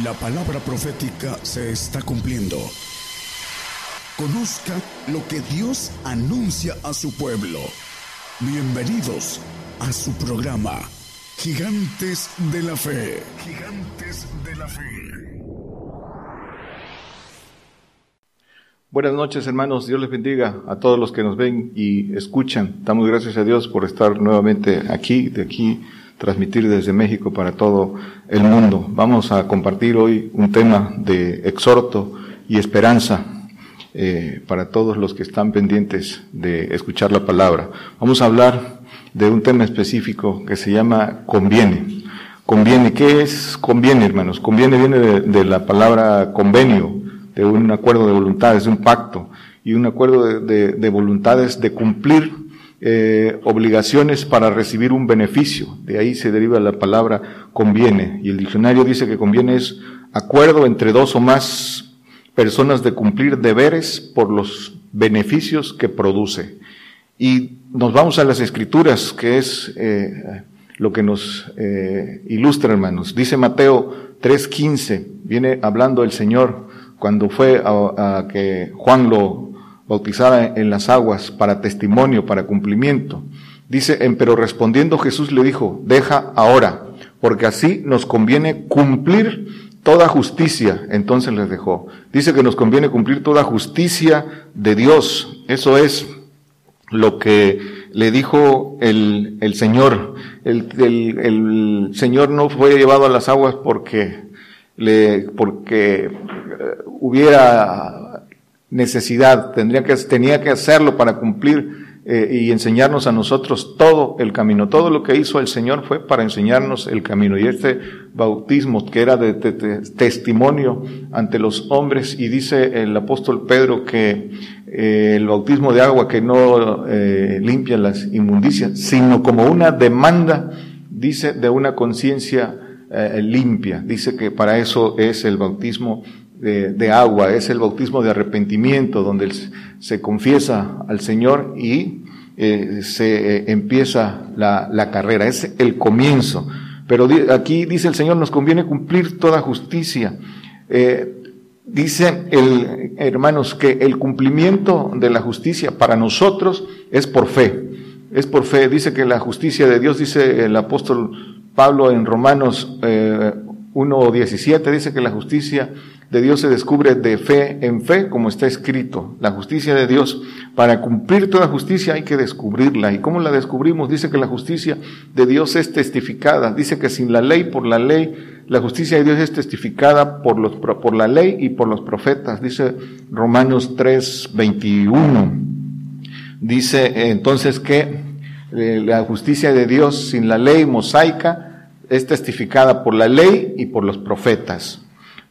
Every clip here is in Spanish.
La palabra profética se está cumpliendo. Conozca lo que Dios anuncia a su pueblo. Bienvenidos a su programa, Gigantes de la Fe. Gigantes de la Fe. Buenas noches hermanos, Dios les bendiga a todos los que nos ven y escuchan. Damos gracias a Dios por estar nuevamente aquí, de aquí transmitir desde México para todo el mundo. Vamos a compartir hoy un tema de exhorto y esperanza eh, para todos los que están pendientes de escuchar la palabra. Vamos a hablar de un tema específico que se llama conviene. Conviene, ¿qué es conviene, hermanos? Conviene viene de, la palabra convenio, de un acuerdo de voluntades, de un pacto, y un acuerdo de, de voluntades de cumplir eh, obligaciones para recibir un beneficio. De ahí se deriva la palabra conviene. Y el diccionario dice que conviene es acuerdo entre dos o más personas de cumplir deberes por los beneficios que produce. Y nos vamos a las escrituras, que es eh, lo que nos eh, ilustra, hermanos. Dice Mateo 3.15, viene hablando el Señor cuando fue a que Juan lo bautizada en las aguas para testimonio, para cumplimiento. Dice, pero respondiendo Jesús le dijo, deja ahora, porque así nos conviene cumplir toda justicia. Entonces les dejó. Dice que nos conviene cumplir toda justicia de Dios. Eso es lo que le dijo el, el Señor. El, el, el, Señor no fue llevado a las aguas porque, le, porque eh, hubiera necesidad, tendría que, tenía que hacerlo para cumplir eh, y enseñarnos a nosotros todo el camino. Todo lo que hizo el Señor fue para enseñarnos el camino. Y este bautismo que era de, testimonio ante los hombres, y dice el apóstol Pedro que eh, el bautismo de agua que no eh, limpia las inmundicias, sino como una demanda, dice, de una conciencia limpia. Dice que para eso es el bautismo de, agua, es el bautismo de arrepentimiento, donde se confiesa al Señor y eh, se eh, empieza la, la, carrera, es el comienzo. Pero aquí dice el Señor, nos conviene cumplir toda justicia. Eh, dice el, hermanos, que el cumplimiento de la justicia para nosotros es por fe. Es por fe. Dice que la justicia de Dios, dice el apóstol Pablo en Romanos eh, 1.17, dice que la justicia de Dios se descubre de fe en fe, como está escrito. La justicia de Dios, para cumplir toda justicia hay que descubrirla. ¿Y cómo la descubrimos? Dice que la justicia de Dios es testificada. Dice que sin la ley, por la ley, la justicia de Dios es testificada por, los, por la ley y por los profetas. Dice Romanos 3, 21. Dice entonces que eh, la justicia de Dios sin la ley mosaica es testificada por la ley y por los profetas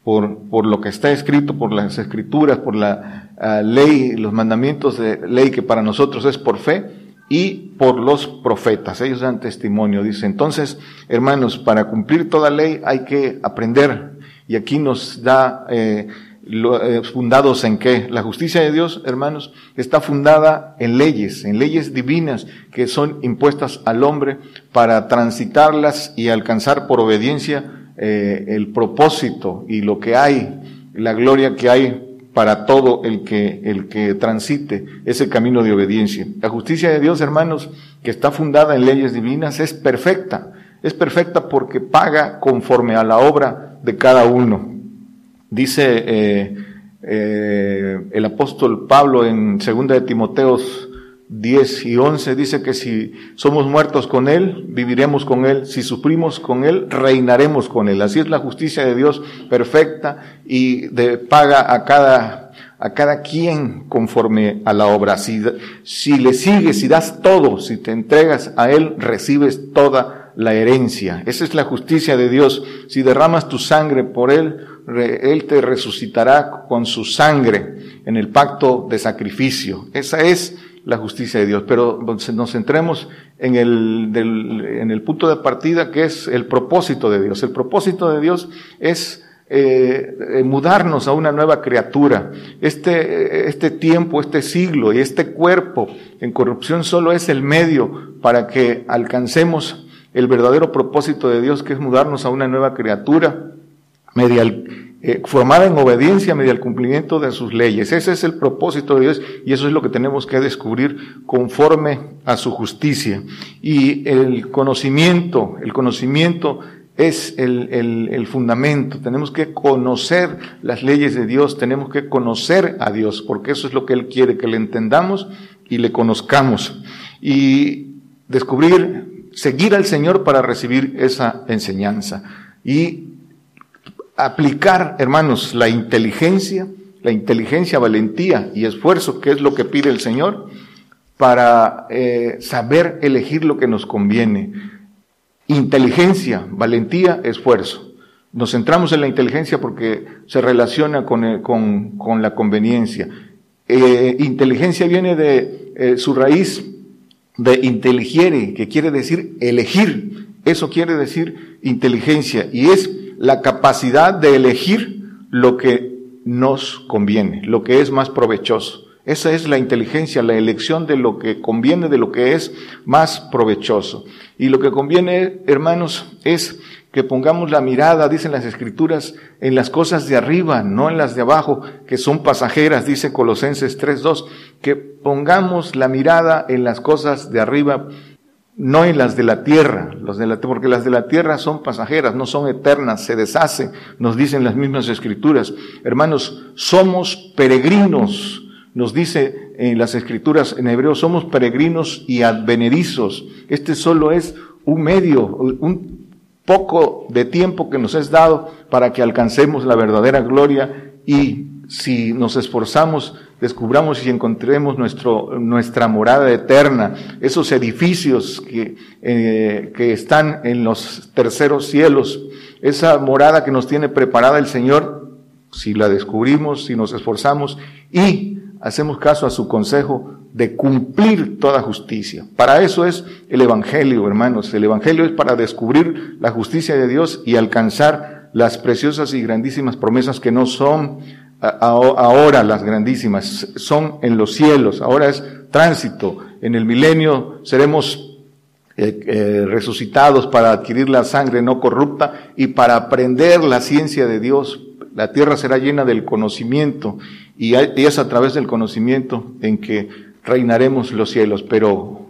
por, por lo que está escrito, por las escrituras, por la uh, ley, los mandamientos de ley que para nosotros es por fe y por los profetas. Ellos dan testimonio, dice. Entonces, hermanos, para cumplir toda ley hay que aprender. Y aquí nos da eh, lo, eh, fundados en qué? La justicia de Dios, hermanos, está fundada en leyes, en leyes divinas que son impuestas al hombre para transitarlas y alcanzar por obediencia eh, el propósito y lo que hay, la gloria que hay para todo el que, el que transite ese camino de obediencia. La justicia de Dios, hermanos, que está fundada en leyes divinas, es perfecta. Es perfecta porque paga conforme a la obra de cada uno. Dice eh, eh, el apóstol Pablo en 2 de Timoteos 10 y 11 dice que si somos muertos con Él, viviremos con Él. Si sufrimos con Él, reinaremos con Él. Así es la justicia de Dios perfecta y de, paga a cada, a cada quien conforme a la obra. Si, si le sigues, si das todo, si te entregas a Él, recibes toda la herencia. Esa es la justicia de Dios. Si derramas tu sangre por Él, Él te resucitará con su sangre en el pacto de sacrificio. Esa es la justicia de Dios. Pero nos centremos en el, en el punto de partida que es el propósito de Dios. El propósito de Dios es eh, eh, mudarnos a una nueva criatura. Este, este tiempo, este siglo y este cuerpo en corrupción solo es el medio para que alcancemos el verdadero propósito de Dios, que es mudarnos a una nueva criatura eh, formada en obediencia mediante el cumplimiento de sus leyes. Ese es el propósito de Dios y eso es lo que tenemos que descubrir conforme a su justicia. Y el conocimiento, el conocimiento es el, el, el, fundamento. Tenemos que conocer las leyes de Dios, tenemos que conocer a Dios, porque eso es lo que Él quiere, que le entendamos y le conozcamos. Y descubrir, seguir al Señor para recibir esa enseñanza. Y aplicar, hermanos, la inteligencia, la inteligencia, valentía y esfuerzo, que es lo que pide el Señor, para eh, saber elegir lo que nos conviene Inteligencia, valentía, esfuerzo. Nos centramos en la inteligencia porque se relaciona con, con, la conveniencia. Eh, inteligencia viene de eh, su raíz de inteligiere, que quiere decir elegir. Eso quiere decir inteligencia y es la capacidad de elegir lo que nos conviene, lo que es más provechoso. Esa es la inteligencia, la elección de lo que conviene, de lo que es más provechoso. Y lo que conviene, hermanos, es que pongamos la mirada, dicen las escrituras, en las cosas de arriba, no en las de abajo, que son pasajeras, dice Colosenses 3.2, que pongamos la mirada en las cosas de arriba, no en las de la tierra, de la, porque las de la tierra son pasajeras, no son eternas, se deshacen, nos dicen las mismas escrituras. Hermanos, somos peregrinos, nos dice en las escrituras en hebreo, somos peregrinos y advenedizos. Este solo es un medio, un poco de tiempo que nos es dado para que alcancemos la verdadera gloria y si nos esforzamos, descubramos y encontremos nuestro, nuestra morada eterna, esos edificios que, eh, que están en los terceros cielos, esa morada que nos tiene preparada el Señor, si la descubrimos, si nos esforzamos y hacemos caso a su consejo de cumplir toda justicia. Para eso es el Evangelio, hermanos. El Evangelio es para descubrir la justicia de Dios y alcanzar las preciosas y grandísimas promesas que no son ahora las grandísimas, son en los cielos. Ahora es tránsito. En el milenio seremos eh, eh, resucitados para adquirir la sangre no corrupta y para aprender la ciencia de Dios. La tierra será llena del conocimiento y es a través del conocimiento en que reinaremos los cielos, pero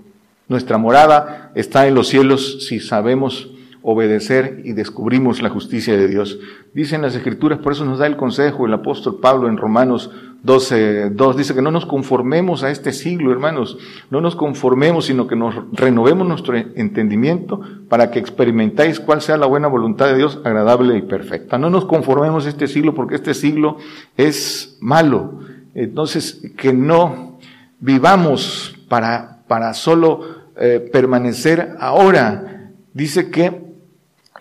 nuestra morada está en los cielos si sabemos obedecer y descubrimos la justicia de Dios. Dicen las escrituras, por eso nos da el consejo el apóstol Pablo en Romanos 12, 2, dice que no nos conformemos a este siglo, hermanos, no nos conformemos, sino que nos renovemos nuestro entendimiento para que experimentáis cuál sea la buena voluntad de Dios, agradable y perfecta. No nos conformemos a este siglo porque este siglo es malo. Entonces, que no vivamos para, para solo eh, permanecer ahora. Dice que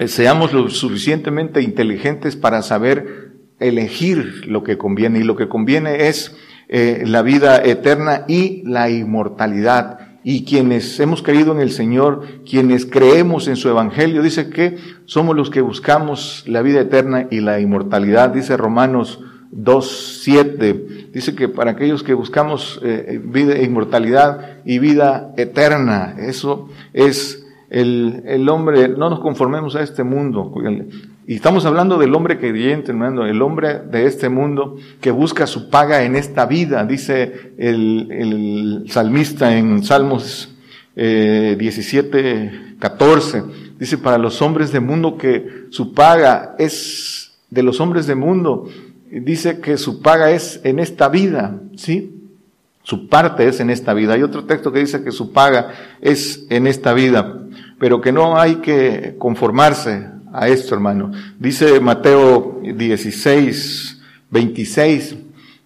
seamos lo suficientemente inteligentes para saber elegir lo que conviene. Y lo que conviene es eh, la vida eterna y la inmortalidad. Y quienes hemos creído en el Señor, quienes creemos en su Evangelio, dice que somos los que buscamos la vida eterna y la inmortalidad. Dice Romanos 2.7. Dice que para aquellos que buscamos eh, vida, inmortalidad y vida eterna, eso es el, el, hombre, no nos conformemos a este mundo. Y estamos hablando del hombre creyente, hermano, el hombre de este mundo que busca su paga en esta vida, dice el, el salmista en Salmos eh, 17, 14. Dice, para los hombres de mundo que su paga es de los hombres de mundo. Dice que su paga es en esta vida, ¿sí? Su parte es en esta vida. Hay otro texto que dice que su paga es en esta vida pero que no hay que conformarse a esto, hermano. Dice Mateo 16, 26,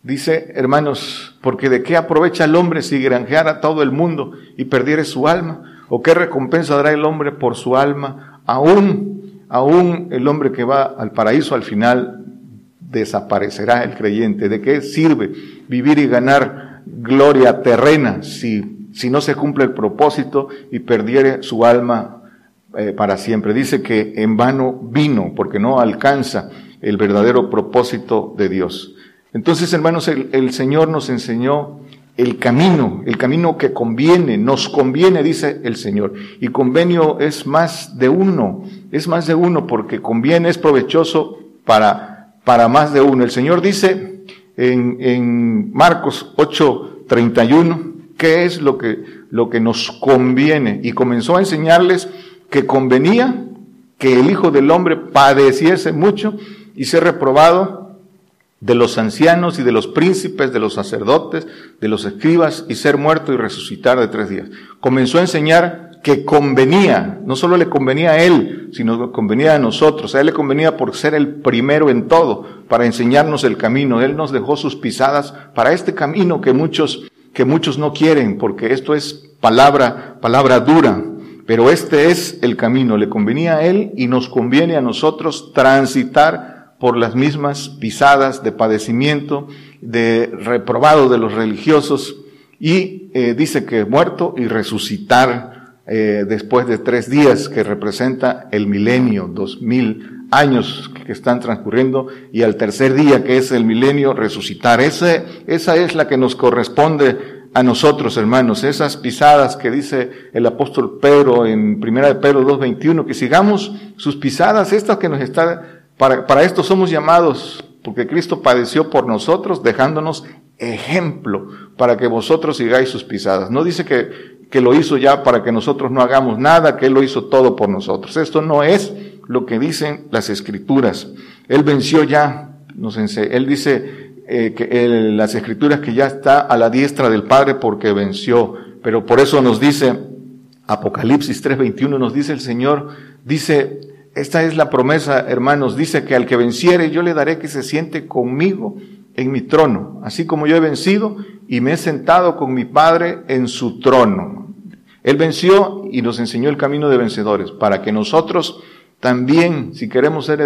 dice, hermanos, porque de qué aprovecha el hombre si granjeara todo el mundo y perdiere su alma, o qué recompensa dará el hombre por su alma, aún, aún el hombre que va al paraíso al final desaparecerá el creyente. ¿De qué sirve vivir y ganar gloria terrena si si no se cumple el propósito y perdiere su alma eh, para siempre. Dice que en vano vino porque no alcanza el verdadero propósito de Dios. Entonces, hermanos, el, el Señor nos enseñó el camino, el camino que conviene, nos conviene, dice el Señor. Y convenio es más de uno, es más de uno porque conviene, es provechoso para, para más de uno. El Señor dice en, en Marcos 8, 31, qué es lo que, lo que nos conviene. Y comenzó a enseñarles que convenía que el Hijo del Hombre padeciese mucho y ser reprobado de los ancianos y de los príncipes, de los sacerdotes, de los escribas, y ser muerto y resucitar de tres días. Comenzó a enseñar que convenía, no solo le convenía a él, sino convenía a nosotros. A él le convenía por ser el primero en todo, para enseñarnos el camino. Él nos dejó sus pisadas para este camino que muchos, que muchos no quieren, porque esto es palabra, palabra dura. Pero este es el camino, le convenía a él y nos conviene a nosotros transitar por las mismas pisadas de padecimiento, de reprobado de los religiosos, y eh, dice que muerto y resucitar eh, después de tres días, que representa el milenio, dos mil años que están transcurriendo, y al tercer día, que es el milenio, resucitar. Ese, esa es la que nos corresponde a nosotros, hermanos, esas pisadas que dice el apóstol Pedro en Primera de Pedro 2.21, que sigamos sus pisadas, estas que nos está para, para esto somos llamados, porque Cristo padeció por nosotros, dejándonos ejemplo para que vosotros sigáis sus pisadas. No dice que, que lo hizo ya para que nosotros no hagamos nada, que Él lo hizo todo por nosotros. Esto no es lo que dicen las escrituras. Él venció ya, nos Él dice eh, que las escrituras que ya está a la diestra del Padre porque venció. Pero por eso nos dice, Apocalipsis 3:21 nos dice el Señor, dice, esta es la promesa, hermanos. Dice que al que venciere yo le daré que se siente conmigo en mi trono, así como yo he vencido y me he sentado con mi Padre en su trono. Él venció y nos enseñó el camino de vencedores, para que nosotros también, si queremos ser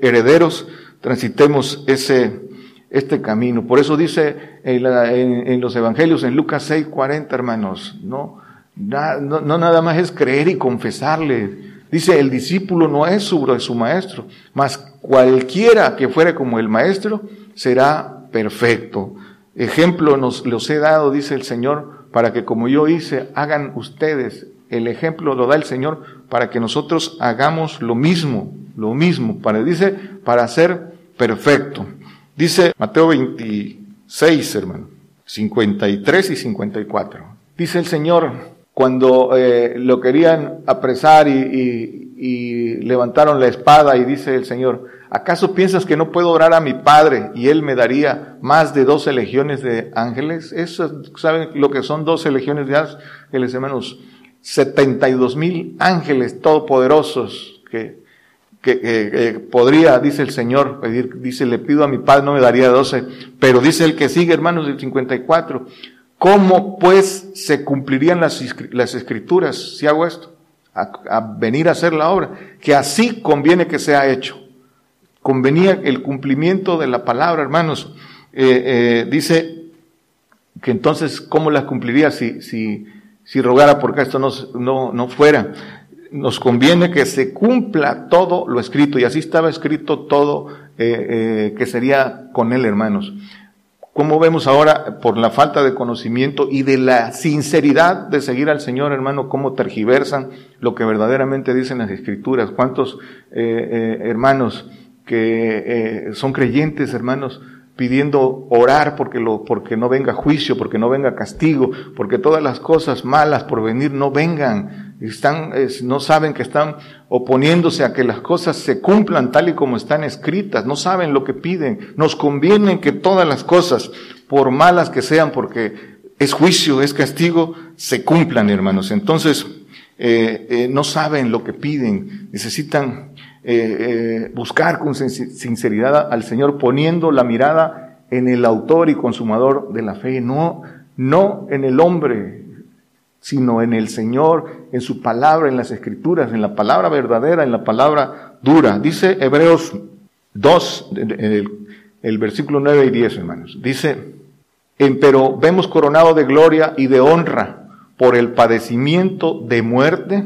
herederos, transitemos ese, este camino. Por eso dice en, los evangelios, en Lucas 6, 40, hermanos, no, no, no nada más es creer y confesarle, Dice, el discípulo no es su, su maestro, mas cualquiera que fuere como el maestro será perfecto. Ejemplo nos los he dado, dice el Señor, para que como yo hice, hagan ustedes. El ejemplo lo da el Señor para que nosotros hagamos lo mismo, lo mismo, para, dice, para ser perfecto. Dice Mateo 26, hermano, 53 y 54. Dice el Señor, cuando eh, lo querían apresar y, levantaron la espada y dice el Señor, ¿acaso piensas que no puedo orar a mi Padre y Él me daría más de doce legiones de ángeles? Eso, ¿Saben lo que son doce legiones de ángeles, hermanos? Setenta y dos mil ángeles todopoderosos que, que, podría, dice el Señor, pedir, dice, le pido a mi Padre, no me daría doce, pero dice el que sigue, hermanos, del 54, ¿Cómo pues se cumplirían las, escrituras si hago esto? A, venir a hacer la obra. Que así conviene que sea hecho. Convenía el cumplimiento de la palabra, hermanos. Eh, eh, dice que entonces, ¿cómo las cumpliría si, si, si rogara porque esto no, no, no fuera? Nos conviene que se cumpla todo lo escrito, y así estaba escrito todo eh, que sería con él, hermanos. ¿Cómo vemos ahora, por la falta de conocimiento y de la sinceridad de seguir al Señor, hermano, cómo tergiversan lo que verdaderamente dicen las Escrituras? ¿Cuántos hermanos que eh, son creyentes, hermanos, pidiendo orar porque, lo, porque no venga juicio, porque no venga castigo, porque todas las cosas malas por venir no vengan. Están, no saben que están oponiéndose a que las cosas se cumplan tal y como están escritas, no saben lo que piden. Nos conviene que todas las cosas, por malas que sean, porque es juicio, es castigo, se cumplan, hermanos. Entonces, eh, eh, no saben lo que piden, necesitan eh, eh, buscar con sinceridad al Señor, poniendo la mirada en el autor y consumador de la fe, no, no en el hombre, sino en el Señor, en su palabra, en las escrituras, en la palabra verdadera, en la palabra dura. Dice Hebreos 2, el, el versículo 9 y 10, hermanos. Dice, pero vemos coronado de gloria y de honra por el padecimiento de muerte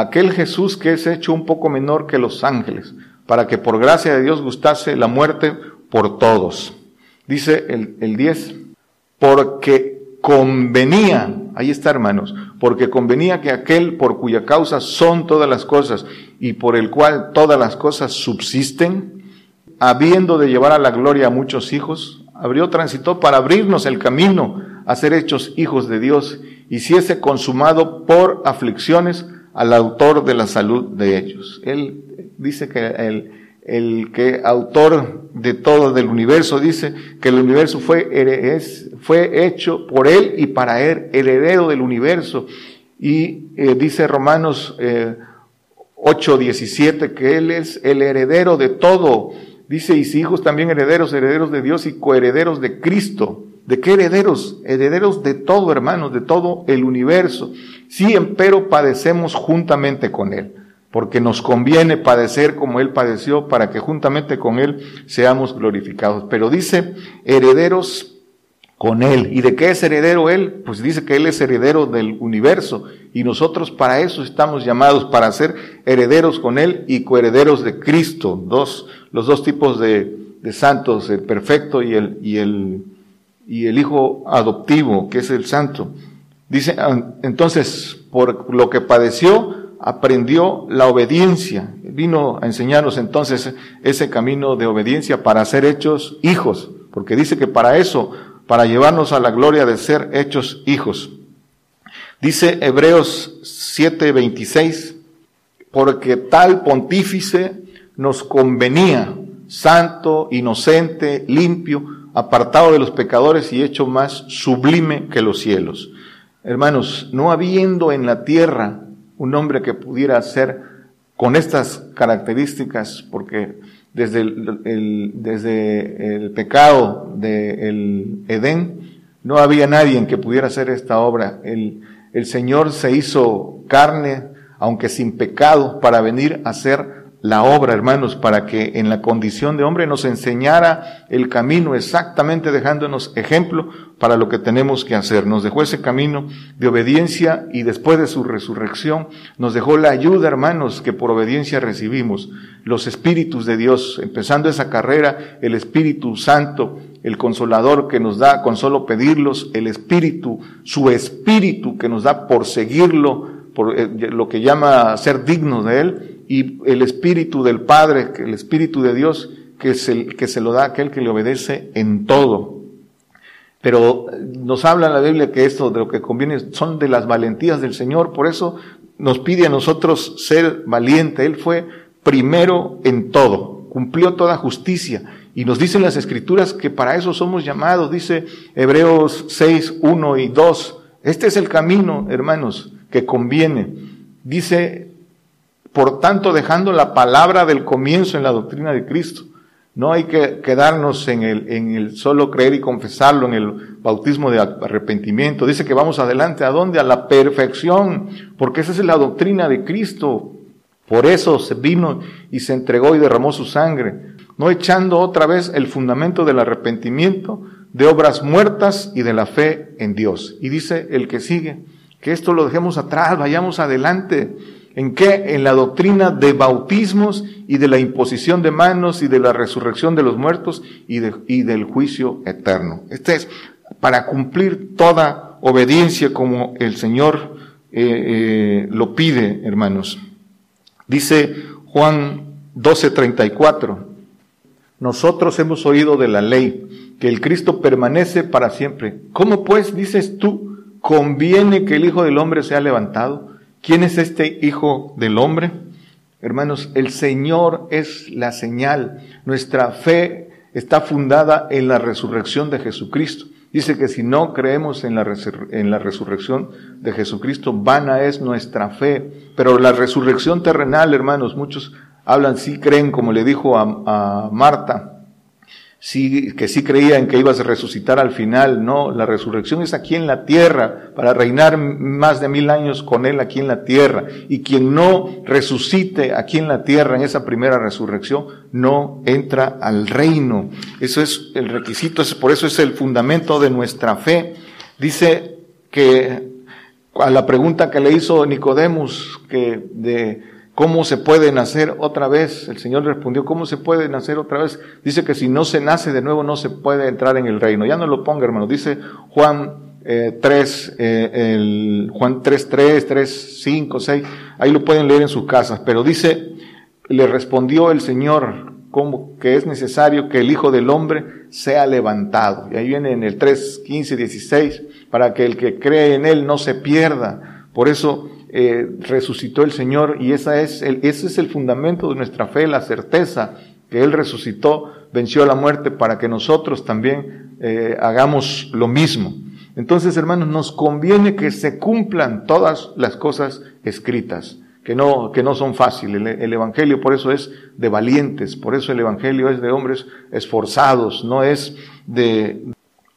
aquel Jesús que es hecho un poco menor que los ángeles, para que por gracia de Dios gustase la muerte por todos. Dice el, el 10, porque convenía, ahí está hermanos, porque convenía que aquel por cuya causa son todas las cosas y por el cual todas las cosas subsisten, habiendo de llevar a la gloria a muchos hijos, abrió, transitó para abrirnos el camino a ser hechos hijos de Dios, hiciese consumado por aflicciones al autor de la salud de ellos. Él dice que el, el que autor de todo del universo dice que el universo fue, es, fue hecho por él y para él, heredero del universo. Y eh, dice Romanos eh, 8, 17 que él es el heredero de todo. Dice, y si hijos también herederos, herederos de Dios y coherederos de Cristo. ¿De qué herederos? Herederos de todo, hermanos, de todo el universo. Sí, empero padecemos juntamente con Él, porque nos conviene padecer como Él padeció, para que juntamente con Él seamos glorificados. Pero dice, herederos con Él. ¿Y de qué es heredero Él? Pues dice que Él es heredero del universo y nosotros para eso estamos llamados, para ser herederos con Él y coherederos de Cristo. Dos, los dos tipos de, de santos, el perfecto y el, y el, y el hijo adoptivo, que es el santo. Dice, ah, entonces, por lo que padeció, aprendió la obediencia. Vino a enseñarnos entonces ese camino de obediencia para ser hechos hijos, porque dice que para eso para llevarnos a la gloria de ser hechos hijos. Dice Hebreos 7:26, porque tal pontífice nos convenía, santo, inocente, limpio, apartado de los pecadores y hecho más sublime que los cielos. Hermanos, no habiendo en la tierra un hombre que pudiera ser con estas características, porque desde el, desde el pecado del Edén, no había nadie que pudiera hacer esta obra. El, el Señor se hizo carne, aunque sin pecado, para venir a hacer la obra, hermanos, para que en la condición de hombre nos enseñara el camino exactamente dejándonos ejemplo para lo que tenemos que hacer. Nos dejó ese camino de obediencia y después de su resurrección nos dejó la ayuda, hermanos, que por obediencia recibimos. Los espíritus de Dios, empezando esa carrera, el Espíritu Santo, el consolador que nos da con solo pedirlos, el Espíritu, su Espíritu que nos da por seguirlo, por eh, lo que llama ser dignos de Él, y el Espíritu del Padre, el Espíritu de Dios, que se, que se lo da a aquel que le obedece en todo. Pero nos habla en la Biblia que esto de lo que conviene son de las valentías del Señor, por eso nos pide a nosotros ser valiente. Él fue primero en todo, cumplió toda justicia. Y nos dicen las escrituras que para eso somos llamados, dice Hebreos 6, 1 y 2. Este es el camino, hermanos, que conviene. Dice por tanto, dejando la palabra del comienzo en la doctrina de Cristo. No hay que quedarnos en el, en el solo creer y confesarlo, en el bautismo de arrepentimiento. Dice que vamos adelante. ¿A dónde? A la perfección, porque esa es la doctrina de Cristo. Por eso se vino y se entregó y derramó su sangre. No echando otra vez el fundamento del arrepentimiento, de obras muertas y de la fe en Dios. Y dice el que sigue, que esto lo dejemos atrás, vayamos adelante ¿En qué? En la doctrina de bautismos y de la imposición de manos y de la resurrección de los muertos y, del juicio eterno. Este es para cumplir toda obediencia como el Señor eh, eh, lo pide, hermanos. Dice Juan 12:34, nosotros hemos oído de la ley que el Cristo permanece para siempre. ¿Cómo pues dices tú, conviene que el Hijo del Hombre sea levantado? ¿Quién es este Hijo del Hombre? Hermanos, el Señor es la señal. Nuestra fe está fundada en la resurrección de Jesucristo. Dice que si no creemos en la, resurrección de Jesucristo, vana es nuestra fe. Pero la resurrección terrenal, hermanos, muchos hablan, sí creen, como le dijo a Marta, que sí creían que ibas a resucitar al final. No, la resurrección es aquí en la tierra, para reinar más de mil años con Él aquí en la tierra. Y quien no resucite aquí en la tierra en esa primera resurrección, no entra al reino. Eso es el requisito, por eso es el fundamento de nuestra fe. Dice que a la pregunta que le hizo Nicodemus, que de ¿Cómo se puede nacer otra vez? El Señor respondió, ¿cómo se puede nacer otra vez? Dice que si no se nace de nuevo no se puede entrar en el reino. Ya no lo ponga, hermano. Dice Juan eh, 3, eh, el, Juan 3, 3, 3, 5, 6. Ahí lo pueden leer en sus casas. Pero dice, le respondió el Señor, como que es necesario que el Hijo del Hombre sea levantado. Y ahí viene en el 3, 15, 16, para que el que cree en Él no se pierda. Por eso eh, resucitó el Señor y esa es el, ese es el fundamento de nuestra fe, la certeza que Él resucitó, venció la muerte para que nosotros también eh, hagamos lo mismo. Entonces, hermanos, nos conviene que se cumplan todas las cosas escritas, que no, que no son fáciles. El, el, Evangelio por eso es de valientes, por eso el Evangelio es de hombres esforzados, no es de,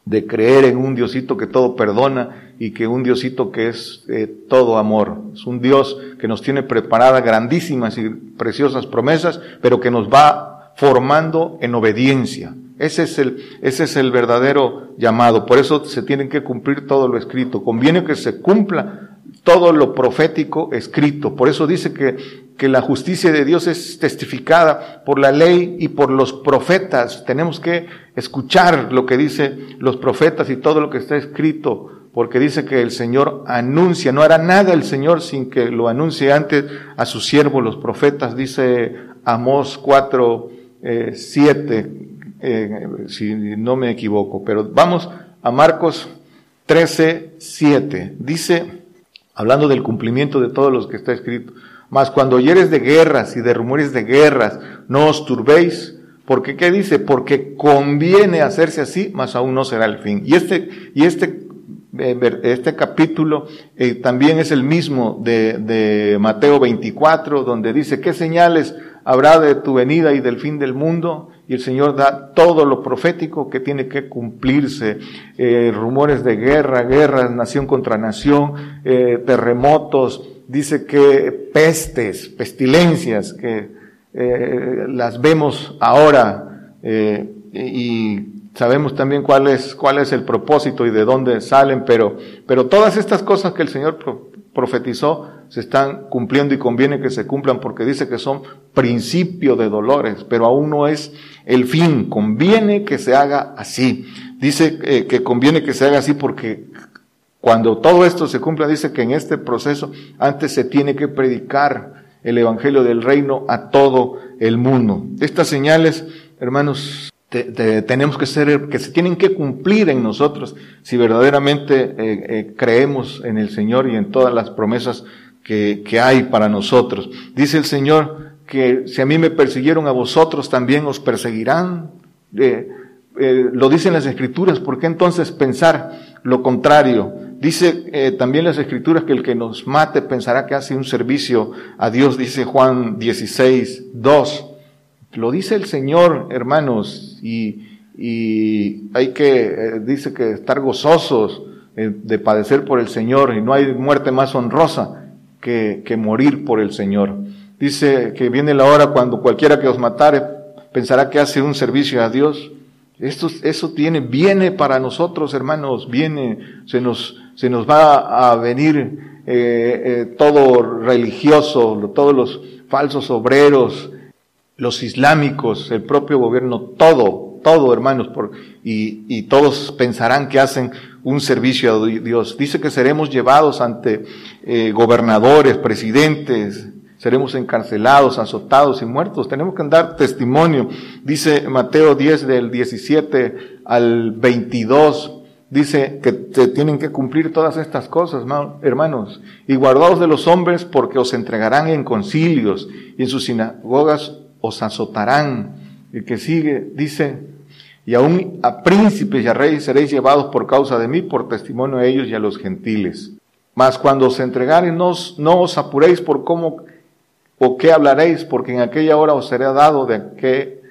de creer en un Diosito que todo perdona y que un Diosito que es eh, todo amor. Es un Dios que nos tiene preparadas grandísimas y preciosas promesas, pero que nos va formando en obediencia. Ese es el, ese es el verdadero llamado. Por eso se tiene que cumplir todo lo escrito. Conviene que se cumpla todo lo profético escrito. Por eso dice que, que la justicia de Dios es testificada por la ley y por los profetas. Tenemos que escuchar lo que dicen los profetas y todo lo que está escrito porque dice que el Señor anuncia, no hará nada el Señor sin que lo anuncie antes a sus siervos, los profetas, dice Amós 4, 7, eh, si no me equivoco. Pero vamos a Marcos 13, 7. Dice, hablando del cumplimiento de todos los que está escrito, mas cuando oyeres de guerras y de rumores de guerras, no os turbéis, porque ¿qué dice? Porque conviene hacerse así, mas aún no será el fin. Y este, y este, eh, este capítulo eh, también es el mismo de, de Mateo 24, donde dice, ¿qué señales habrá de tu venida y del fin del mundo? y el Señor da todo lo profético que tiene que cumplirse. Eh, rumores de guerra, guerras, nación contra nación, eh, terremotos, dice que pestes, pestilencias, que eh, las vemos ahora y sabemos también cuál es, cuál es el propósito y de dónde salen, pero, pero todas estas cosas que el Señor profetizó se están cumpliendo y conviene que se cumplan porque dice que son principio de dolores, pero aún no es el fin. Conviene que se haga así. Dice eh, que conviene que se haga así porque cuando todo esto se cumpla, dice que en este proceso antes se tiene que predicar el Evangelio del Reino a todo el mundo. Estas señales, hermanos, tenemos que ser, que se tienen que cumplir en nosotros si verdaderamente eh, eh, creemos en el Señor y en todas las promesas que, hay para nosotros. Dice el Señor que si a mí me persiguieron a vosotros también os perseguirán. Eh, lo dicen las escrituras, ¿por qué entonces pensar lo contrario? Dice también las escrituras que el que nos mate pensará que hace un servicio a Dios, dice Juan 16, 2. Lo dice el Señor, hermanos, y, y hay que, eh, dice que estar gozosos eh, de padecer por el Señor, y no hay muerte más honrosa que, que morir por el Señor. Dice que viene la hora cuando cualquiera que os matare pensará que hace un servicio a Dios. Esto, eso tiene, viene para nosotros, hermanos, viene, se nos, se nos va a venir eh, todo religioso, todos los falsos obreros, los islámicos, el propio gobierno, todo, todo hermanos, y, y todos pensarán que hacen un servicio a Dios. Dice que seremos llevados ante eh, gobernadores, presidentes, seremos encarcelados, azotados y muertos. Tenemos que dar testimonio. Dice Mateo 10 del 17 al 22. Dice que te tienen que cumplir todas estas cosas, hermanos. Y guardados de los hombres porque os entregarán en concilios y en sus sinagogas os azotarán. El que sigue dice, y aún a príncipes y a reyes seréis llevados por causa de mí, por testimonio a ellos y a los gentiles. Mas cuando os entregaren, no os, no apuréis por cómo o qué hablaréis, porque en aquella hora os será dado de qué,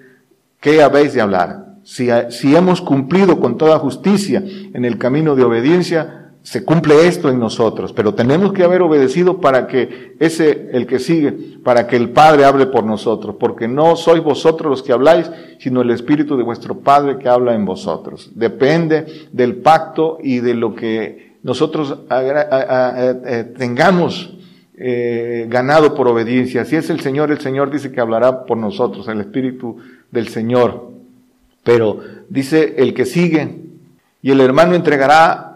qué habéis de hablar. Si, si hemos cumplido con toda justicia en el camino de obediencia, se cumple esto en nosotros, pero tenemos que haber obedecido para que ese, el que sigue, para que el Padre hable por nosotros, porque no sois vosotros los que habláis, sino el Espíritu de vuestro Padre que habla en vosotros. Depende del pacto y de lo que nosotros eh, tengamos eh, ganado por obediencia. Si es el Señor, el Señor dice que hablará por nosotros, el Espíritu del Señor. Pero dice el que sigue, y el hermano entregará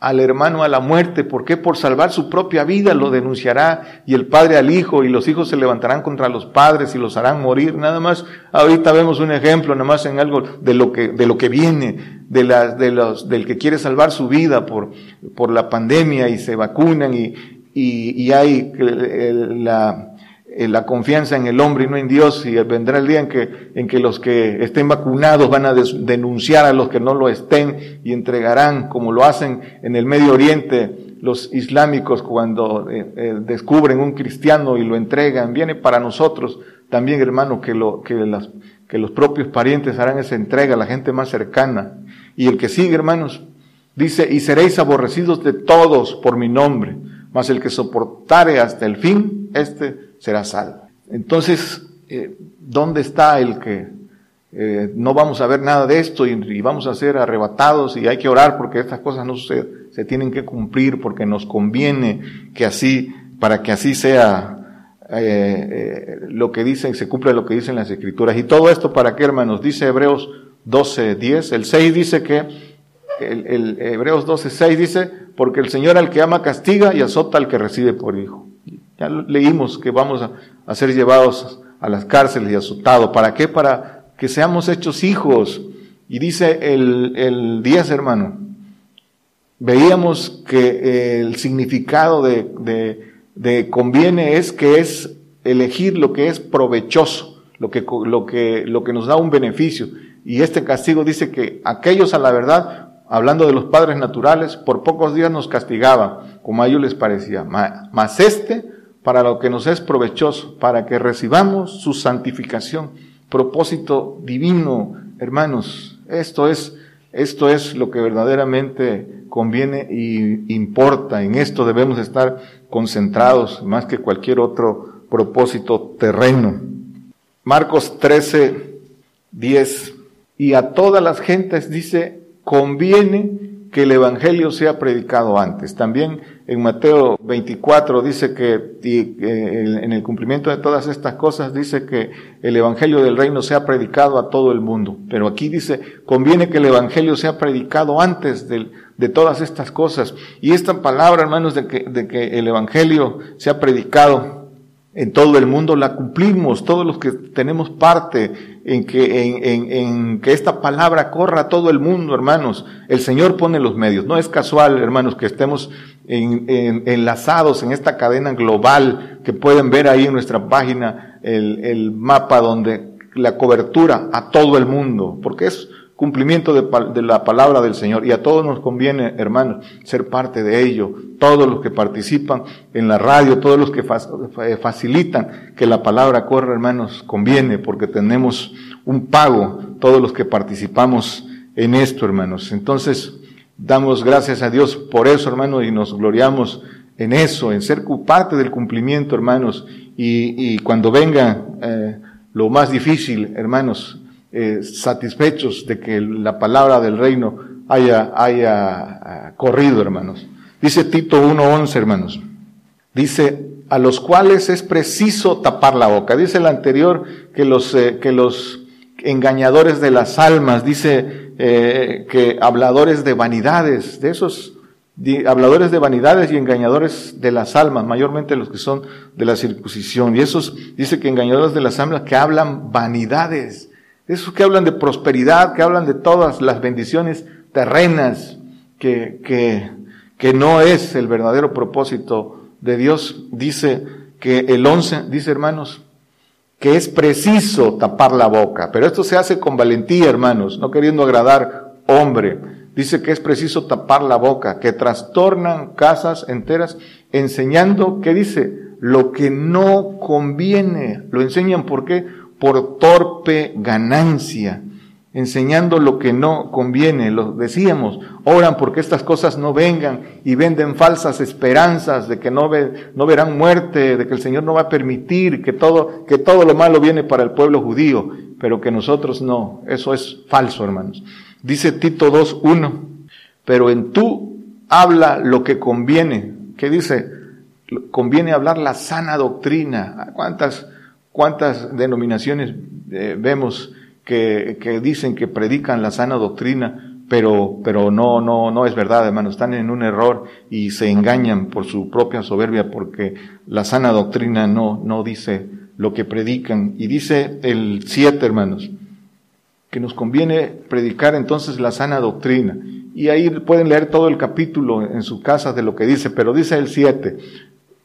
al hermano a la muerte. ¿Por qué? Por salvar su propia vida lo denunciará y el padre al hijo y los hijos se levantarán contra los padres y los harán morir. Nada más, ahorita vemos un ejemplo, nada más en algo de lo que, de lo que viene, de las, de los, del que quiere salvar su vida por, por la pandemia y se vacunan y, y, y hay la, eh, la confianza en el hombre y no en Dios, y vendrá el día en que, en que los que estén vacunados van a denunciar a los que no lo estén y entregarán, como lo hacen en el Medio Oriente los islámicos cuando eh, eh, descubren un cristiano y lo entregan. Viene para nosotros también, hermano, que, lo, que, las, que los propios parientes harán esa entrega, la gente más cercana. Y el que sigue, hermanos, dice, y seréis aborrecidos de todos por mi nombre, mas el que soportare hasta el fin, este será salvo. Entonces, eh, ¿dónde está el que eh, no vamos a ver nada de esto y, vamos a ser arrebatados y hay que orar porque estas cosas no se, tienen que cumplir porque nos conviene que así, para que así sea eh, lo que dicen, se cumple lo que dicen las escrituras. Y todo esto para qué, hermanos, dice Hebreos 12, 10. El 6 dice que, el, el Hebreos 12, 6 dice, porque el Señor al que ama castiga y azota al que recibe por hijo. Ya leímos que vamos a, ser llevados a las cárceles y azotados. ¿Para qué? Para que seamos hechos hijos. Y dice el, el 10, hermano, veíamos que el significado de, conviene es que es elegir lo que es provechoso, lo que, nos da un beneficio. Y este castigo dice que aquellos a la verdad, hablando de los padres naturales, por pocos días nos castigaban, como a ellos les parecía. Mas este para lo que nos es provechoso, para que recibamos su santificación. Propósito divino, hermanos. Esto es, esto es lo que verdaderamente conviene y importa. En esto debemos estar concentrados más que cualquier otro propósito terreno. Marcos 13, 10. Y a todas las gentes dice, conviene que el Evangelio sea predicado antes. También en Mateo 24 dice que en el cumplimiento de todas estas cosas dice que el Evangelio del reino sea predicado a todo el mundo. Pero aquí dice, conviene que el Evangelio sea predicado antes de, todas estas cosas. Y esta palabra, hermanos, de que el Evangelio sea predicado en todo el mundo la cumplimos, todos los que tenemos parte en que, en, en, en, que esta palabra corra a todo el mundo, hermanos. El Señor pone los medios. No es casual, hermanos, que estemos enlazados en esta cadena global que pueden ver ahí en nuestra página el, el mapa donde la cobertura a todo el mundo, porque es cumplimiento de, la palabra del Señor. Y a todos nos conviene, hermanos, ser parte de ello. Todos los que participan en la radio, todos los que eh, facilitan que la palabra corra, hermanos, conviene porque tenemos un pago, todos los que participamos en esto, hermanos. Entonces, damos gracias a Dios por eso, hermanos, y nos gloriamos en eso, en ser parte del cumplimiento, hermanos. Y, cuando venga eh, lo más difícil, hermanos, eh, satisfechos de que la palabra del reino haya, haya ah, corrido, hermanos. Dice Tito 1.11, hermanos. Dice, a los cuales es preciso tapar la boca. Dice el anterior que los, eh, que los engañadores de las almas, dice eh, que habladores de vanidades, de esos habladores de vanidades y engañadores de las almas, mayormente los que son de la circuncisión. Y esos, dice que engañadores de las almas que hablan vanidades. Esos que hablan de prosperidad, que hablan de todas las bendiciones terrenas, que, que, que no es el verdadero propósito de Dios, dice que el 11, dice hermanos, que es preciso tapar la boca, pero esto se hace con valentía, hermanos, no queriendo agradar hombre. Dice que es preciso tapar la boca, que trastornan casas enteras, enseñando, ¿qué dice? Lo que no conviene. Lo enseñan, ¿por qué? Por torpe ganancia, enseñando lo que no conviene. Lo decíamos, oran porque estas cosas no vengan y venden falsas esperanzas de que no, ve, no verán muerte, de que el Señor no va a permitir, que todo, que todo lo malo viene para el pueblo judío, pero que nosotros no. Eso es falso, hermanos. Dice Tito 2.1, pero en tú habla lo que conviene. ¿Qué dice? Conviene hablar la sana doctrina. ¿Cuántas ¿Cuántas denominaciones eh, vemos que, que, dicen que predican la sana doctrina, pero, pero no, no, no es verdad, hermanos. Están en un error y se engañan por su propia soberbia porque la sana doctrina no, no dice lo que predican. Y dice el siete, hermanos, que nos conviene predicar entonces la sana doctrina. Y ahí pueden leer todo el capítulo en su casa de lo que dice, pero dice el siete,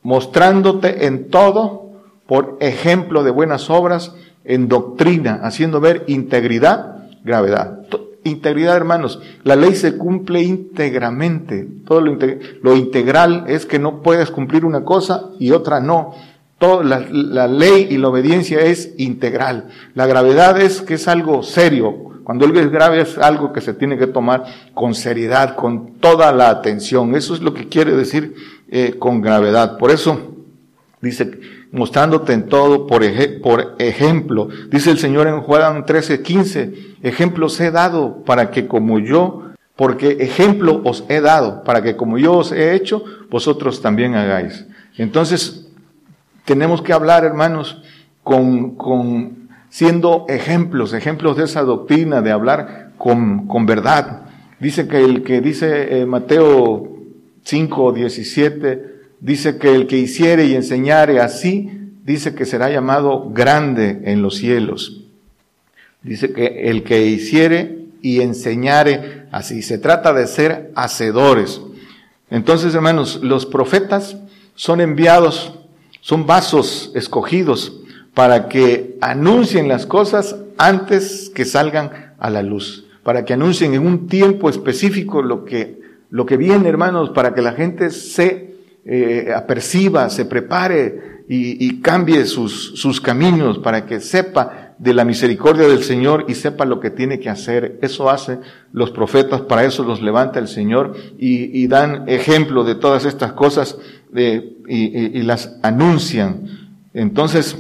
mostrándote en todo por ejemplo de buenas obras, en doctrina, haciendo ver integridad, gravedad. Integridad, hermanos. La ley se cumple íntegramente. Todo lo, integral es que no puedes cumplir una cosa y otra no. Todo, la, ley y la obediencia es integral. La gravedad es que es algo serio. Cuando algo es grave es algo que se tiene que tomar con seriedad, con toda la atención. Eso es lo que quiere decir eh, con gravedad. Por eso dice, mostrándote en todo por, ejemplo. Dice el Señor en Juan 13, 15, ejemplos he dado para que como yo, porque ejemplo os he dado, para que como yo os he hecho, vosotros también hagáis. Entonces, tenemos que hablar, hermanos, con, con siendo ejemplos, ejemplos de esa doctrina, de hablar con, con verdad. Dice que el que dice eh, Mateo 5, 17, dice que el que hiciere y enseñare así, dice que será llamado grande en los cielos. Dice que el que hiciere y enseñare así, se trata de ser hacedores. Entonces, hermanos, los profetas son enviados, son vasos escogidos para que anuncien las cosas antes que salgan a la luz, para que anuncien en un tiempo específico lo que, lo que viene, hermanos, para que la gente se eh, aperciba, se prepare y, cambie sus, sus caminos para que sepa de la misericordia del Señor y sepa lo que tiene que hacer. Eso hace los profetas, para eso los levanta el Señor y, dan ejemplo de todas estas cosas y, y, las anuncian. Entonces,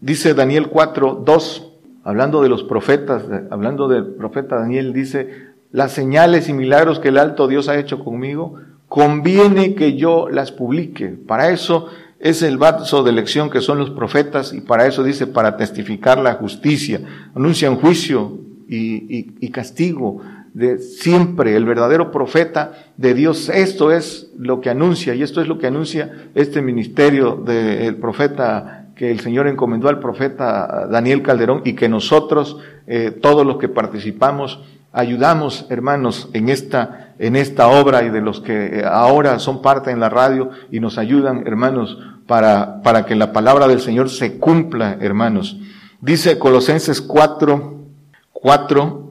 dice Daniel 4, 2, hablando de los profetas, hablando del profeta Daniel, dice, las señales y milagros que el alto Dios ha hecho conmigo, conviene que yo las publique. Para eso es el vaso de elección que son los profetas y para eso dice, para testificar la justicia. Anuncian juicio y, castigo de siempre. El verdadero profeta de Dios, esto es lo que anuncia y esto es lo que anuncia este ministerio del profeta que el Señor encomendó al profeta Daniel Calderón y que nosotros, eh, todos los que participamos, ayudamos, hermanos, en esta, en esta obra y de los que eh, ahora son parte en la radio y nos ayudan, hermanos, para, para que la palabra del Señor se cumpla, hermanos. Dice Colosenses 4, 4,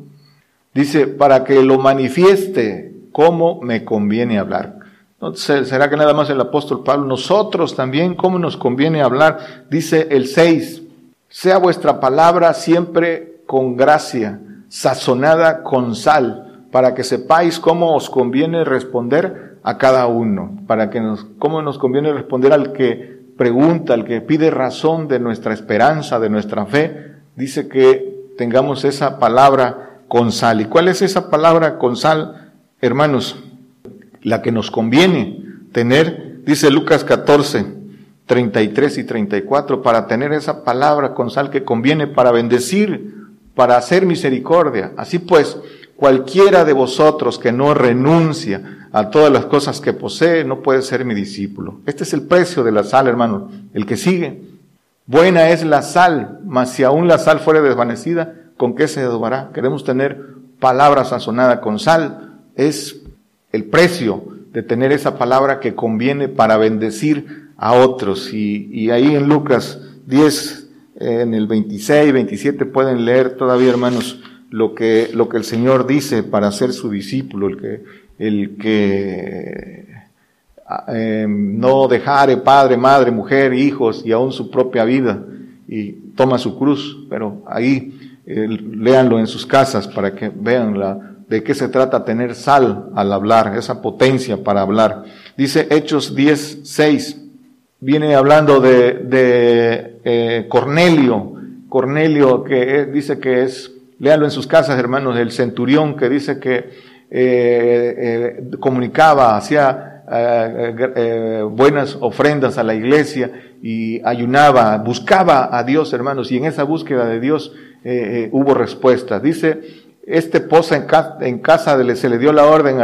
dice, para que lo manifieste cómo me conviene hablar. ¿será que nada más el apóstol Pablo? Nosotros también, ¿cómo nos conviene hablar? Dice el 6, sea vuestra palabra siempre con gracia sazonada con sal, para que sepáis cómo os conviene responder a cada uno, para que nos, cómo nos conviene responder al que pregunta, al que pide razón de nuestra esperanza, de nuestra fe, dice que tengamos esa palabra con sal. ¿Y cuál es esa palabra con sal, hermanos? La que nos conviene tener, dice Lucas 14, 33 y 34, para tener esa palabra con sal que conviene para bendecir para hacer misericordia. Así pues, cualquiera de vosotros que no renuncia a todas las cosas que posee, no puede ser mi discípulo. Este es el precio de la sal, hermano. El que sigue. Buena es la sal, mas si aún la sal fuere desvanecida, ¿con qué se adobará? Queremos tener palabra sazonada con sal. Es el precio de tener esa palabra que conviene para bendecir a otros. Y, y ahí en Lucas 10, en el 26, 27 pueden leer todavía, hermanos, lo que, lo que el Señor dice para ser su discípulo, el que, el que eh, no dejare padre, madre, mujer, hijos y aún su propia vida y toma su cruz, pero ahí eh, léanlo en sus casas para que vean la, de qué se trata tener sal al hablar, esa potencia para hablar. Dice Hechos 10, 6 viene hablando de, de eh, Cornelio, Cornelio que dice que es, léalo en sus casas hermanos, el centurión que dice que eh, eh, comunicaba, hacía buenas ofrendas a la iglesia y ayunaba, buscaba a Dios hermanos y en esa búsqueda de Dios hubo respuesta. Dice este posa en, en casa, se le dio la orden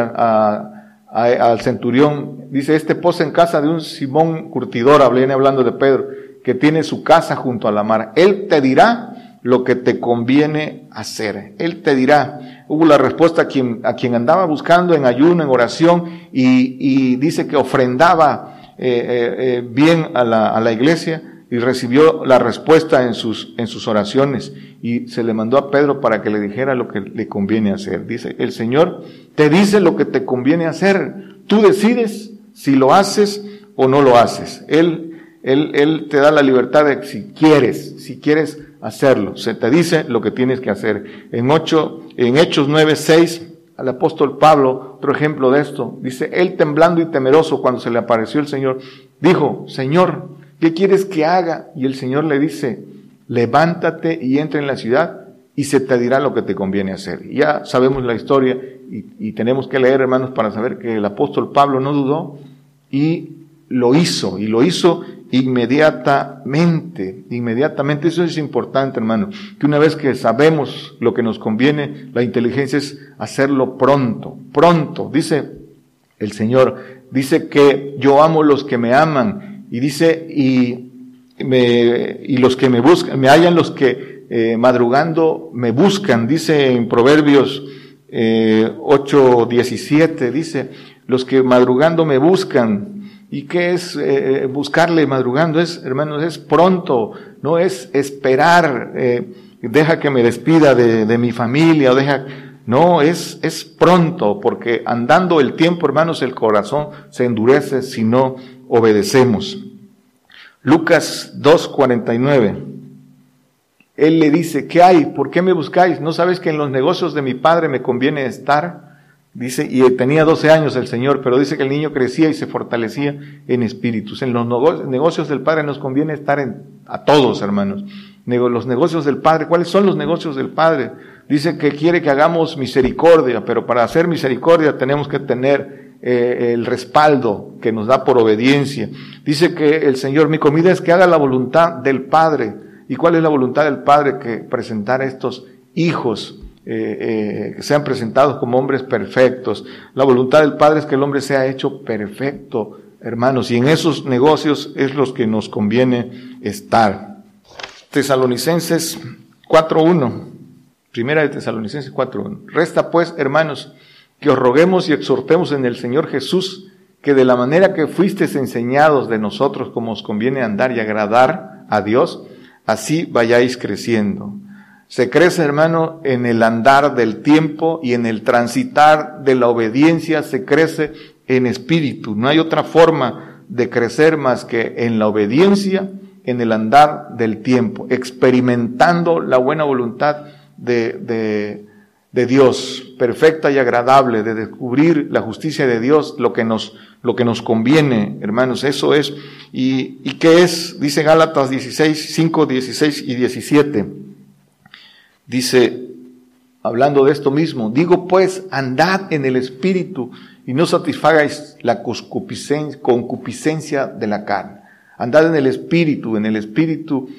al centurión, dice, este posa en casa de un Simón curtidor, viene hablando de Pedro, que tiene su casa junto a la mar. Él te dirá lo que te conviene hacer. Él te dirá. Hubo la respuesta a quien, a quien andaba buscando en ayuno, en oración, y, dice que ofrendaba eh, eh, eh, bien a la, a la iglesia y recibió la respuesta en sus, en sus oraciones y se le mandó a Pedro para que le dijera lo que le conviene hacer. Dice, el Señor te dice lo que te conviene hacer. Tú decides si lo haces o no lo haces. Él, él, él te da la libertad de si quieres, si quieres hacerlo. Se te dice lo que tienes que hacer. En ocho, en Hechos 9, 6, al apóstol Pablo, otro ejemplo de esto, dice, él temblando y temeroso cuando se le apareció el Señor, dijo, Señor, ¿qué quieres que haga? Y el Señor le dice, levántate y entra en la ciudad y se te dirá lo que te conviene hacer. Ya sabemos la historia y, y, tenemos que leer, hermanos, para saber que el apóstol Pablo no dudó y lo hizo, y lo hizo inmediatamente, inmediatamente. Eso es importante, hermano, que una vez que sabemos lo que nos conviene, la inteligencia es hacerlo pronto, pronto. Dice el Señor, dice que yo amo los que me aman, y dice, y, me, y los que me buscan, me hallan los que eh, madrugando me buscan, dice en Proverbios eh, 8, 17, dice, los que madrugando me buscan, ¿Y qué es eh, buscarle madrugando? Es, hermanos, es pronto, no es esperar, eh, deja que me despida de, de, mi familia, o deja, no, es, es pronto, porque andando el tiempo, hermanos, el corazón se endurece si no obedecemos. Lucas 2.49. Él le dice, ¿qué hay? ¿Por qué me buscáis? ¿No sabes que en los negocios de mi padre me conviene estar? Dice, y tenía 12 años el Señor, pero dice que el niño crecía y se fortalecía en espíritus. En los negocios del Padre nos conviene estar a todos, hermanos. Los negocios del Padre, ¿cuáles son los negocios del Padre? Dice que quiere que hagamos misericordia, pero para hacer misericordia tenemos que tener eh, el respaldo que nos da por obediencia. Dice que el Señor, mi comida es que haga la voluntad del Padre. ¿Y cuál es la voluntad del Padre? Que presentar a estos hijos eh, eh, que sean presentados como hombres perfectos. La voluntad del Padre es que el hombre sea hecho perfecto, hermanos, y en esos negocios es los que nos conviene estar. Tesalonicenses 4.1, primera de Tesalonicenses 4.1. Resta pues, hermanos, que os roguemos y exhortemos en el Señor Jesús, que de la manera que fuisteis enseñados de nosotros como os conviene andar y agradar a Dios, así vayáis creciendo se crece, hermano, en el andar del tiempo y en el transitar de la obediencia, se crece en espíritu. No hay otra forma de crecer más que en la obediencia, en el andar del tiempo, experimentando la buena voluntad de, de, de Dios, perfecta y agradable, de descubrir la justicia de Dios, lo que nos, lo que nos conviene, hermanos, eso es. ¿Y, y qué es? Dice Gálatas 16, 5, 16 y 17 Dice, hablando de esto mismo, digo pues, andad en el espíritu y no satisfagáis la concupiscencia de la carne. Andad en el espíritu, en el espíritu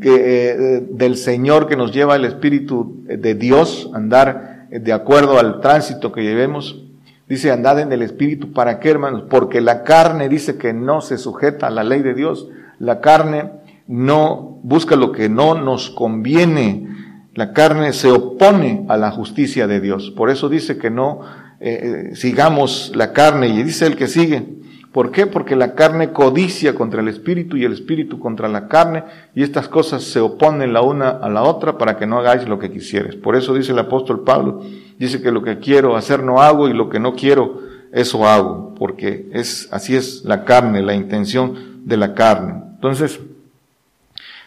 eh, del Señor que nos lleva el espíritu de Dios, andar de acuerdo al tránsito que llevemos. Dice, andad en el espíritu, ¿para qué hermanos? Porque la carne dice que no se sujeta a la ley de Dios. La carne no busca lo que no nos conviene la carne se opone a la justicia de Dios. Por eso dice que no eh, eh, sigamos la carne. Y dice el que sigue. ¿Por qué? Porque la carne codicia contra el espíritu y el espíritu contra la carne. Y estas cosas se oponen la una a la otra para que no hagáis lo que quisieres. Por eso dice el apóstol Pablo. Dice que lo que quiero hacer no hago y lo que no quiero eso hago. Porque es, así es la carne, la intención de la carne. Entonces,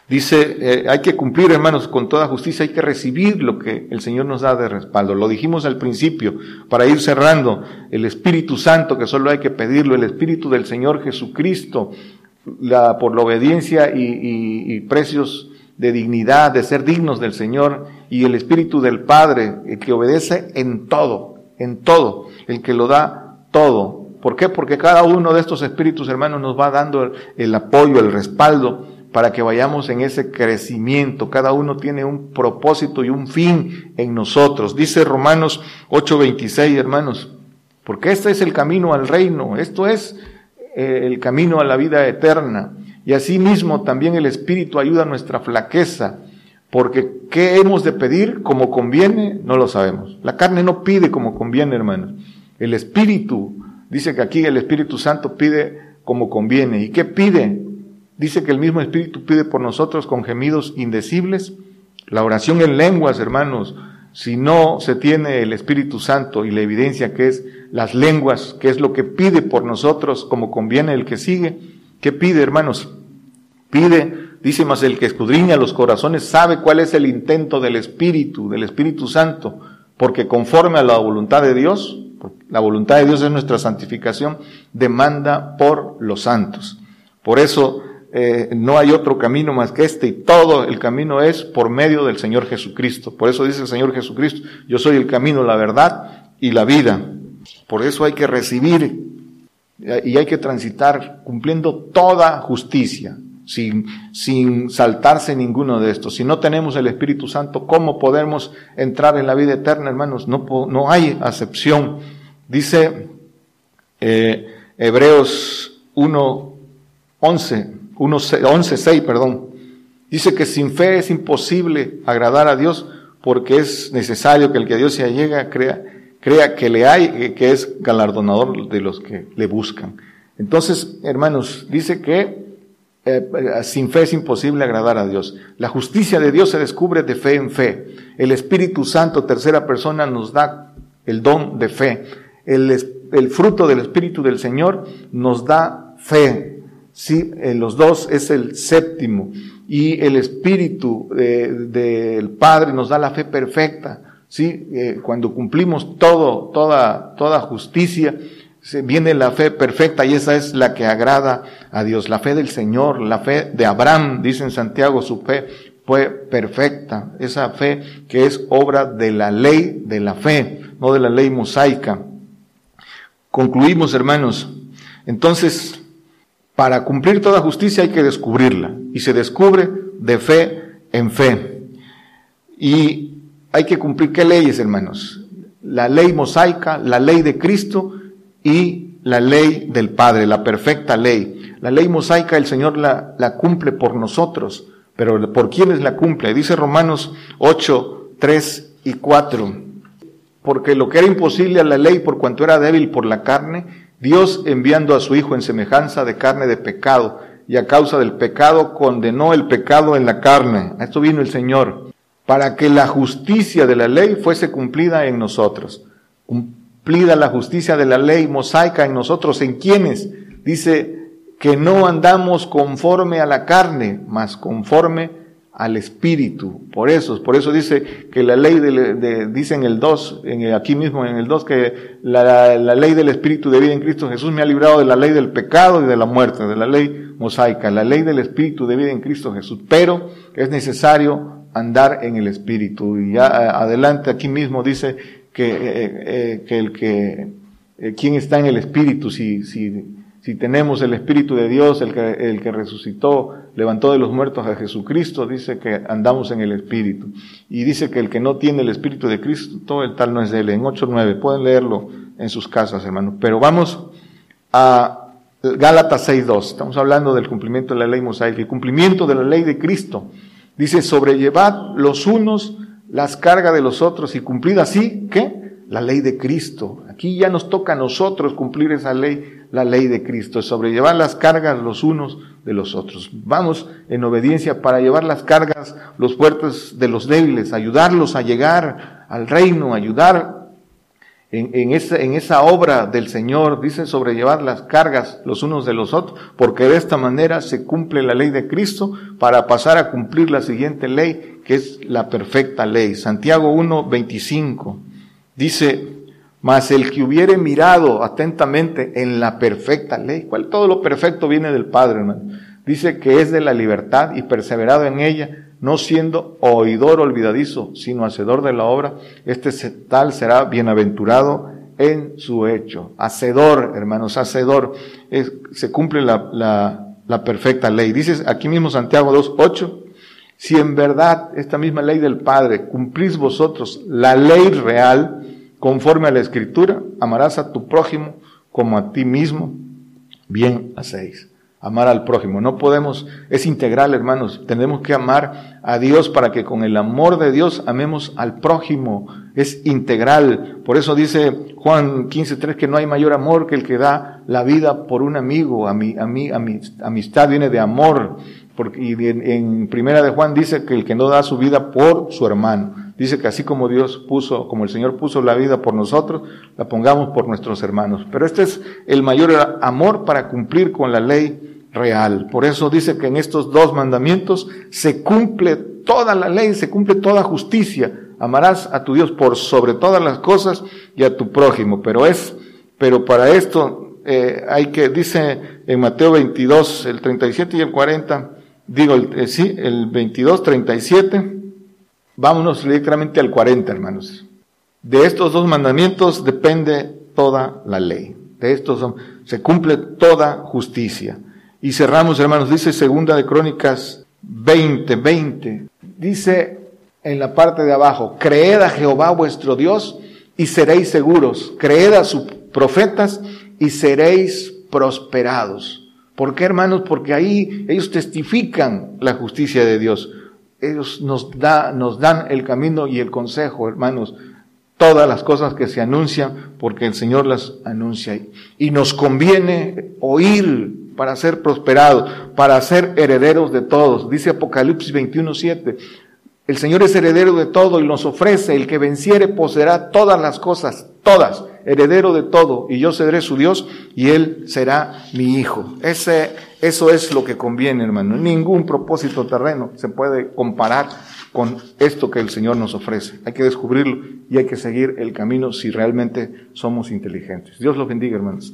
Dice, eh, hay que cumplir, hermanos, con toda justicia, hay que recibir lo que el Señor nos da de respaldo. Lo dijimos al principio, para ir cerrando, el Espíritu Santo, que solo hay que pedirlo, el Espíritu del Señor Jesucristo, la, por la obediencia y, y, precios de dignidad, de ser dignos del Señor, y el Espíritu del Padre, el que obedece en todo, en todo, el que lo da todo. ¿Por qué? Porque cada uno de estos espíritus, hermanos, nos va dando el apoyo, el respaldo para que vayamos en ese crecimiento. Cada uno tiene un propósito y un fin en nosotros. Dice Romanos 8:26, hermanos, porque este es el camino al reino, esto es eh, el camino a la vida eterna. Y asimismo también el Espíritu ayuda a nuestra flaqueza, porque ¿qué hemos de pedir como conviene? No lo sabemos. La carne no pide como conviene, hermanos. El Espíritu, dice que aquí el Espíritu Santo pide como conviene. ¿Y qué pide? Dice que el mismo Espíritu pide por nosotros con gemidos indecibles. La oración en lenguas, hermanos, si no se tiene el Espíritu Santo y la evidencia que es las lenguas, que es lo que pide por nosotros como conviene el que sigue, ¿qué pide, hermanos? Pide, dice más el que escudriña los corazones, sabe cuál es el intento del Espíritu, del Espíritu Santo, porque conforme a la voluntad de Dios, la voluntad de Dios es nuestra santificación, demanda por los santos. Por eso eh, no hay otro camino más que este y todo el camino es por medio del Señor Jesucristo. Por eso dice el Señor Jesucristo, yo soy el camino, la verdad y la vida. Por eso hay que recibir y hay que transitar cumpliendo toda justicia, sin, sin saltarse ninguno de estos. Si no tenemos el Espíritu Santo, ¿cómo podemos entrar en la vida eterna, hermanos? No, no hay acepción. Dice eh, Hebreos 1, 11, 11.6, perdón. Dice que sin fe es imposible agradar a Dios porque es necesario que el que a Dios se llega crea, crea que le hay, que es galardonador de los que le buscan. Entonces, hermanos, dice que eh, sin fe es imposible agradar a Dios. La justicia de Dios se descubre de fe en fe. El Espíritu Santo, tercera persona, nos da el don de fe. El, el fruto del Espíritu del Señor nos da fe. Sí, en los dos es el séptimo. Y el Espíritu del Padre nos da la fe perfecta. Sí, eh, cuando cumplimos todo, toda, toda justicia, viene la fe perfecta y esa es la que agrada a Dios. La fe del Señor, la fe de Abraham, dice en Santiago, su fe fue perfecta. Esa fe que es obra de la ley de la fe, no de la ley mosaica. Concluimos, hermanos. Entonces, para cumplir toda justicia hay que descubrirla y se descubre de fe en fe. Y hay que cumplir qué leyes, hermanos? La ley mosaica, la ley de Cristo y la ley del Padre, la perfecta ley. La ley mosaica el Señor la, la cumple por nosotros, pero ¿por quiénes la cumple? Dice Romanos 8, 3 y 4. Porque lo que era imposible a la ley por cuanto era débil por la carne, Dios enviando a su Hijo en semejanza de carne de pecado, y a causa del pecado condenó el pecado en la carne. A esto vino el Señor, para que la justicia de la ley fuese cumplida en nosotros. Cumplida la justicia de la ley mosaica en nosotros, ¿en quienes? Dice que no andamos conforme a la carne, mas conforme al Espíritu. Por eso, por eso dice que la ley de, dice en el 2, en aquí mismo en el 2, que la, la, ley del Espíritu de vida en Cristo Jesús me ha librado de la ley del pecado y de la muerte, de la ley mosaica, la ley del Espíritu de vida en Cristo Jesús. Pero es necesario andar en el Espíritu. Y ya adelante aquí mismo dice que, eh, eh, que el que, eh, quién está en el Espíritu, si, si, si tenemos el Espíritu de Dios, el que, el que resucitó, levantó de los muertos a Jesucristo, dice que andamos en el Espíritu. Y dice que el que no tiene el Espíritu de Cristo, todo el tal no es de él. En 8.9, pueden leerlo en sus casas, hermanos. Pero vamos a Gálatas 6.2. Estamos hablando del cumplimiento de la ley mosaica, el cumplimiento de la ley de Cristo. Dice, sobrellevad los unos las cargas de los otros y cumplid así, ¿qué? La ley de Cristo. Aquí ya nos toca a nosotros cumplir esa ley, la ley de Cristo, sobrellevar las cargas los unos de los otros. Vamos en obediencia para llevar las cargas, los fuertes de los débiles, ayudarlos a llegar al reino, ayudar en, esa, en esa obra del Señor, dice sobrellevar las cargas los unos de los otros, porque de esta manera se cumple la ley de Cristo para pasar a cumplir la siguiente ley, que es la perfecta ley. Santiago 1, 25 dice, mas el que hubiere mirado atentamente en la perfecta ley, cual todo lo perfecto viene del Padre, hermano. Dice que es de la libertad y perseverado en ella, no siendo oidor olvidadizo, sino hacedor de la obra, este tal será bienaventurado en su hecho. Hacedor, hermanos, hacedor. se cumple la, la, la perfecta ley. Dices aquí mismo Santiago 2.8, si en verdad esta misma ley del Padre cumplís vosotros la ley real conforme a la Escritura, amarás a tu prójimo como a ti mismo, bien hacéis amar al prójimo. No podemos, es integral, hermanos. Tenemos que amar a Dios para que con el amor de Dios amemos al prójimo. Es integral. Por eso dice Juan 15.3 que no hay mayor amor que el que da la vida por un amigo. A mi, a mi, amistad viene de amor. Porque, y en, primera de Juan dice que el que no da su vida por su hermano. Dice que así como Dios puso, como el Señor puso la vida por nosotros, la pongamos por nuestros hermanos. Pero este es el mayor amor para cumplir con la ley real. Por eso dice que en estos dos mandamientos se cumple toda la ley, se cumple toda justicia. Amarás a tu Dios por sobre todas las cosas y a tu prójimo. Pero es, pero para esto eh, hay que, dice en Mateo 22, el 37 y el 40, digo, eh, sí, el 22, 37, vámonos directamente al 40, hermanos. De estos dos mandamientos depende toda la ley. De estos se cumple toda justicia. Y cerramos, hermanos, dice segunda de Crónicas 20, 20. Dice en la parte de abajo, creed a Jehová vuestro Dios y seréis seguros. Creed a sus profetas y seréis prosperados. ¿Por qué, hermanos? Porque ahí ellos testifican la justicia de Dios. Ellos nos, da, nos dan el camino y el consejo, hermanos. Todas las cosas que se anuncian, porque el Señor las anuncia. Y nos conviene oír para ser prosperados, para ser herederos de todos. Dice Apocalipsis 21.7. El Señor es heredero de todo y nos ofrece, el que venciere poseerá todas las cosas, todas, heredero de todo, y yo seré su Dios y él será mi hijo. Ese, eso es lo que conviene, hermano. Ningún propósito terreno se puede comparar con esto que el Señor nos ofrece. Hay que descubrirlo y hay que seguir el camino si realmente somos inteligentes. Dios los bendiga, hermanos.